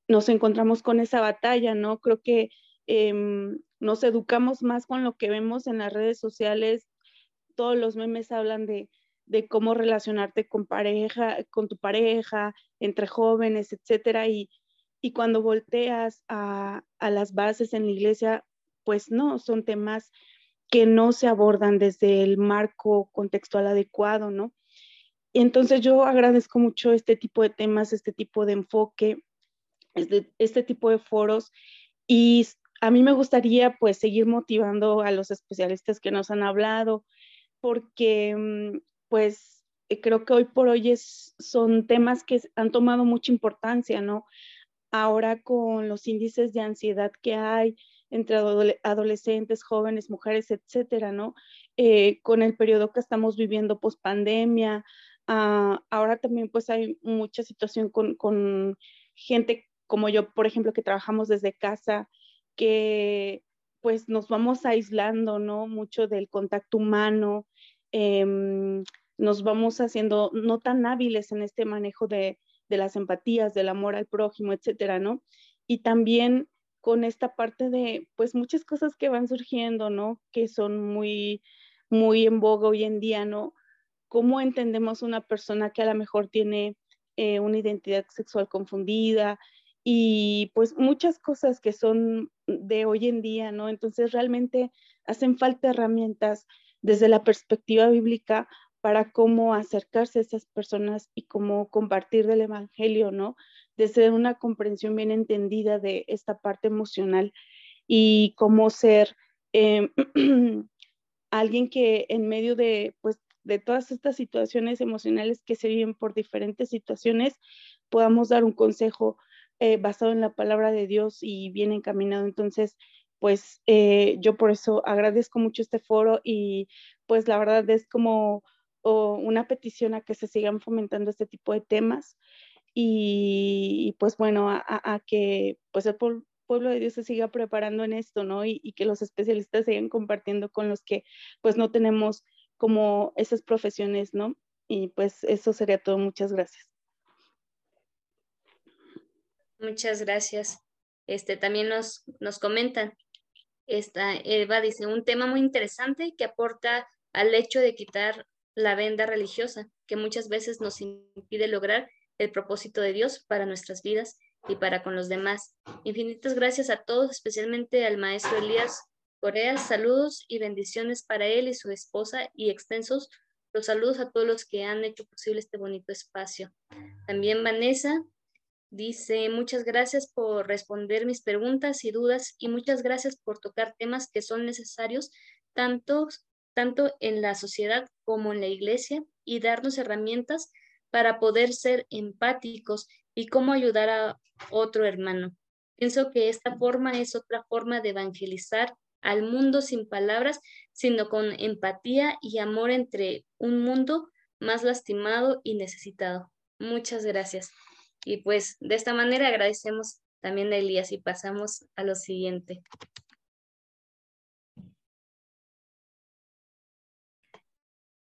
nos encontramos con esa batalla, ¿no? Creo que em, nos educamos más con lo que vemos en las redes sociales. Todos los memes hablan de, de cómo relacionarte con pareja, con tu pareja, entre jóvenes, etcétera. Y, y cuando volteas a, a, las bases en la iglesia, pues no, son temas que no se abordan desde el marco contextual adecuado, ¿no? Entonces yo agradezco mucho este tipo de temas, este tipo de enfoque, este, este tipo de foros y a mí me gustaría pues seguir motivando a los especialistas que nos han hablado porque mm, pues creo que hoy por hoy son temas que han tomado mucha importancia, ¿no? Ahora con los índices de ansiedad que hay entre adolescentes, jóvenes, mujeres, etcétera, ¿no? Eh, con el periodo que estamos viviendo post pandemia, ah, ahora también pues hay mucha situación con, con gente como yo, por ejemplo, que trabajamos desde casa, que pues nos vamos aislando, ¿no? Mucho del contacto humano, em, nos vamos haciendo no tan hábiles en este manejo de, de, las empatías, del amor al prójimo, etcétera, ¿no? Y también con esta parte de, pues, muchas cosas que van surgiendo, ¿no? Que son muy, muy en boga hoy en día, ¿no? ¿Cómo entendemos una persona que a lo mejor tiene eh, una identidad sexual confundida, y pues muchas cosas que son de hoy en día, ¿no? Entonces realmente hacen falta herramientas desde la perspectiva bíblica para cómo acercarse a esas personas y cómo compartir del Evangelio, ¿no? Desde una comprensión bien entendida de esta parte emocional y cómo ser em, alguien que en medio de, pues, de todas estas situaciones emocionales que se viven por diferentes situaciones, podamos dar un consejo eh, basado en la palabra de Dios y bien encaminado. Entonces, pues eh, yo por eso agradezco mucho este foro y pues la verdad es como una petición a que se sigan fomentando este tipo de temas y, pues bueno, a, que pues el pueblo de Dios se siga preparando en esto, ¿no? Y, y, que los especialistas sigan compartiendo con los que pues no tenemos como esas profesiones, ¿no? Y pues eso sería todo. Muchas gracias. Muchas gracias. Este, también nos, nos comentan, esta Eva dice, un tema muy interesante que aporta al hecho de quitar la venda religiosa, que muchas veces nos impide lograr el propósito de Dios para nuestras vidas y para con los demás. Infinitas gracias a todos, especialmente al maestro Elías Corea. Saludos y bendiciones para él y su esposa y extensos los saludos a todos los que han hecho posible este bonito espacio. También Vanessa Dice, muchas gracias por responder mis preguntas y dudas y muchas gracias por tocar temas que son necesarios tanto, tanto en la sociedad como en la iglesia y darnos herramientas para poder ser empáticos y cómo ayudar a otro hermano. Pienso que esta forma es otra forma de evangelizar al mundo sin palabras, sino con empatía y amor entre un mundo más lastimado y necesitado. Muchas gracias. Y pues de esta manera agradecemos también a Elías y pasamos a lo siguiente.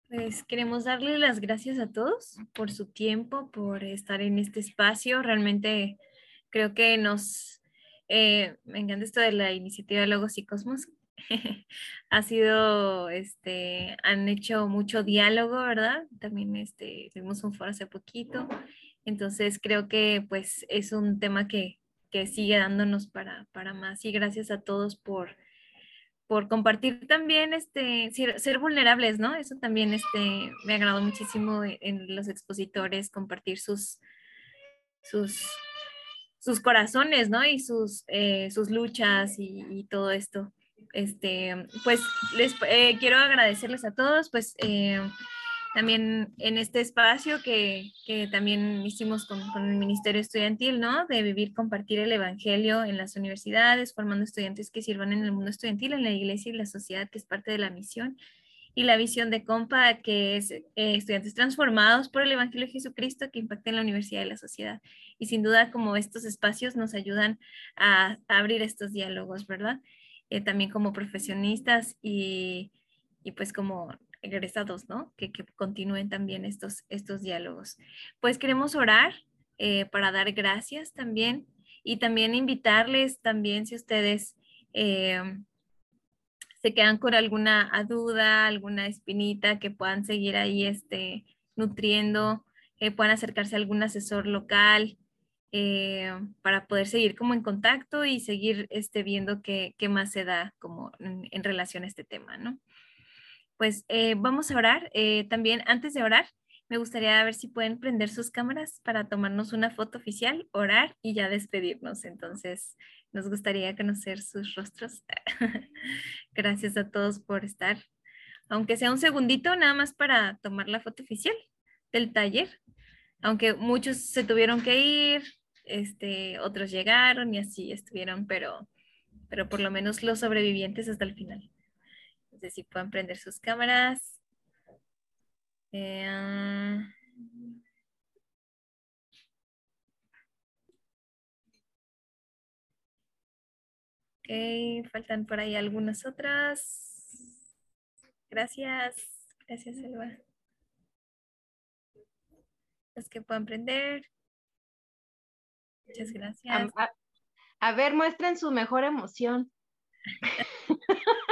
Pues queremos darle las gracias a todos por su tiempo, por estar en este espacio. Realmente creo que nos, eh, me encanta esto de la iniciativa Logos y Cosmos. ha sido, este, han hecho mucho diálogo, ¿verdad? También este, tuvimos un foro hace poquito entonces creo que pues es un tema que, sigue dándonos para, para, más y gracias a todos por, por compartir también, este, ser, vulnerables, ¿no? Eso también este, me agradó muchísimo en los expositores, compartir sus, sus, sus corazones, ¿no? Y sus, eh, sus luchas y, todo esto. Este, pues les eh, quiero agradecerles a todos, pues eh, también en este espacio que, que también hicimos con, el Ministerio Estudiantil, ¿no? De vivir, compartir el Evangelio en las universidades, formando estudiantes que sirvan en el mundo estudiantil, en la iglesia y la sociedad, que es parte de la misión. Y la visión de COMPA, que es eh, estudiantes transformados por el Evangelio de Jesucristo que impacten la universidad y la sociedad. Y sin duda, como estos espacios nos ayudan a, abrir estos diálogos, ¿verdad? Eh, también como profesionistas y, y pues como egresados, ¿no? Que, continúen también estos, estos diálogos. Pues queremos orar eh, para dar gracias también y también invitarles también si ustedes eh, se quedan con alguna duda, alguna espinita que puedan seguir ahí este, nutriendo, que puedan acercarse a algún asesor local eh, para poder seguir como en contacto y seguir este, viendo qué, qué más se da como en, relación a este tema, ¿no? Pues eh, vamos a orar. también antes de orar, me gustaría ver si pueden prender sus cámaras para tomarnos una foto oficial, orar y ya despedirnos. Entonces, nos gustaría conocer sus rostros. Gracias a todos por estar, aunque sea un segundito nada más para tomar la foto oficial del taller, aunque muchos se tuvieron que ir, este, otros llegaron y así estuvieron, pero, pero por lo menos los sobrevivientes hasta el final. Entonces, si pueden prender sus cámaras. Eh, ok, faltan por ahí algunas otras. Gracias. Gracias, Elba. Los que puedan prender. Muchas gracias. a ver, muestren su mejor emoción.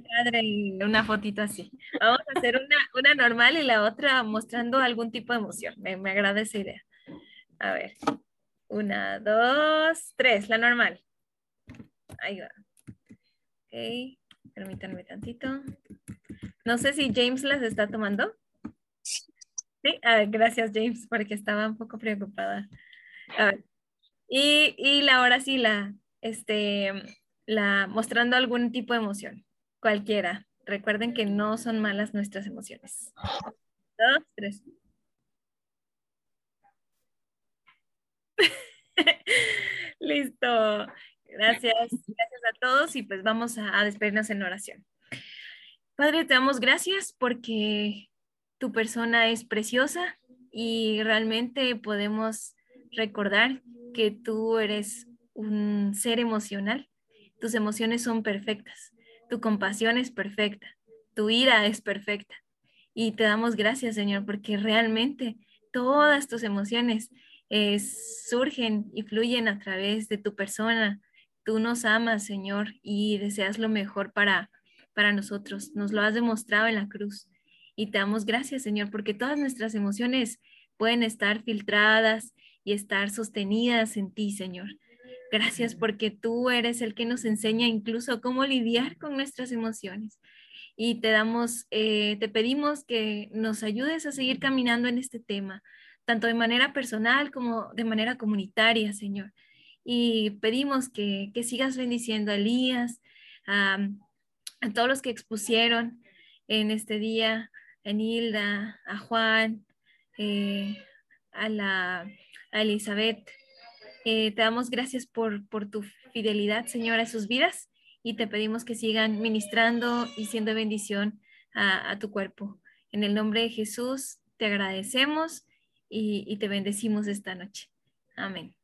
padre una fotito así. Vamos a hacer una, una normal y la otra mostrando algún tipo de emoción. Me, me agrada esa idea. A ver. Una, dos, tres, la normal. Ahí va. Ok, permítanme tantito. No sé si James las está tomando. Sí, gracias James, porque estaba un poco preocupada. Y, y la ahora sí, la, este, la, mostrando algún tipo de emoción. Cualquiera. Recuerden que no son malas nuestras emociones. Dos, tres. Listo. Gracias. Gracias a todos y pues vamos a, despedirnos en oración. Padre, te damos gracias porque tu persona es preciosa y realmente podemos recordar que tú eres un ser emocional. Tus emociones son perfectas tu compasión es perfecta, tu ira es perfecta. Y te damos gracias, Señor, porque realmente todas tus emociones eh, surgen y fluyen a través de tu persona. Tú nos amas, Señor, y deseas lo mejor para, para nosotros. Nos lo has demostrado en la cruz. Y te damos gracias, Señor, porque todas nuestras emociones pueden estar filtradas y estar sostenidas en ti, Señor. Gracias porque tú eres el que nos enseña incluso cómo lidiar con nuestras emociones. Y te damos, eh, te pedimos que nos ayudes a seguir caminando en este tema, tanto de manera personal como de manera comunitaria, Señor. Y pedimos que, que sigas bendiciendo a Elías, a, todos los que expusieron en este día, a Nilda, a Juan, eh, a, la, a Elizabeth, eh, te damos gracias por, por tu fidelidad, Señor, a sus vidas y te pedimos que sigan ministrando y siendo bendición a, tu cuerpo. En el nombre de Jesús te agradecemos y te bendecimos esta noche. Amén.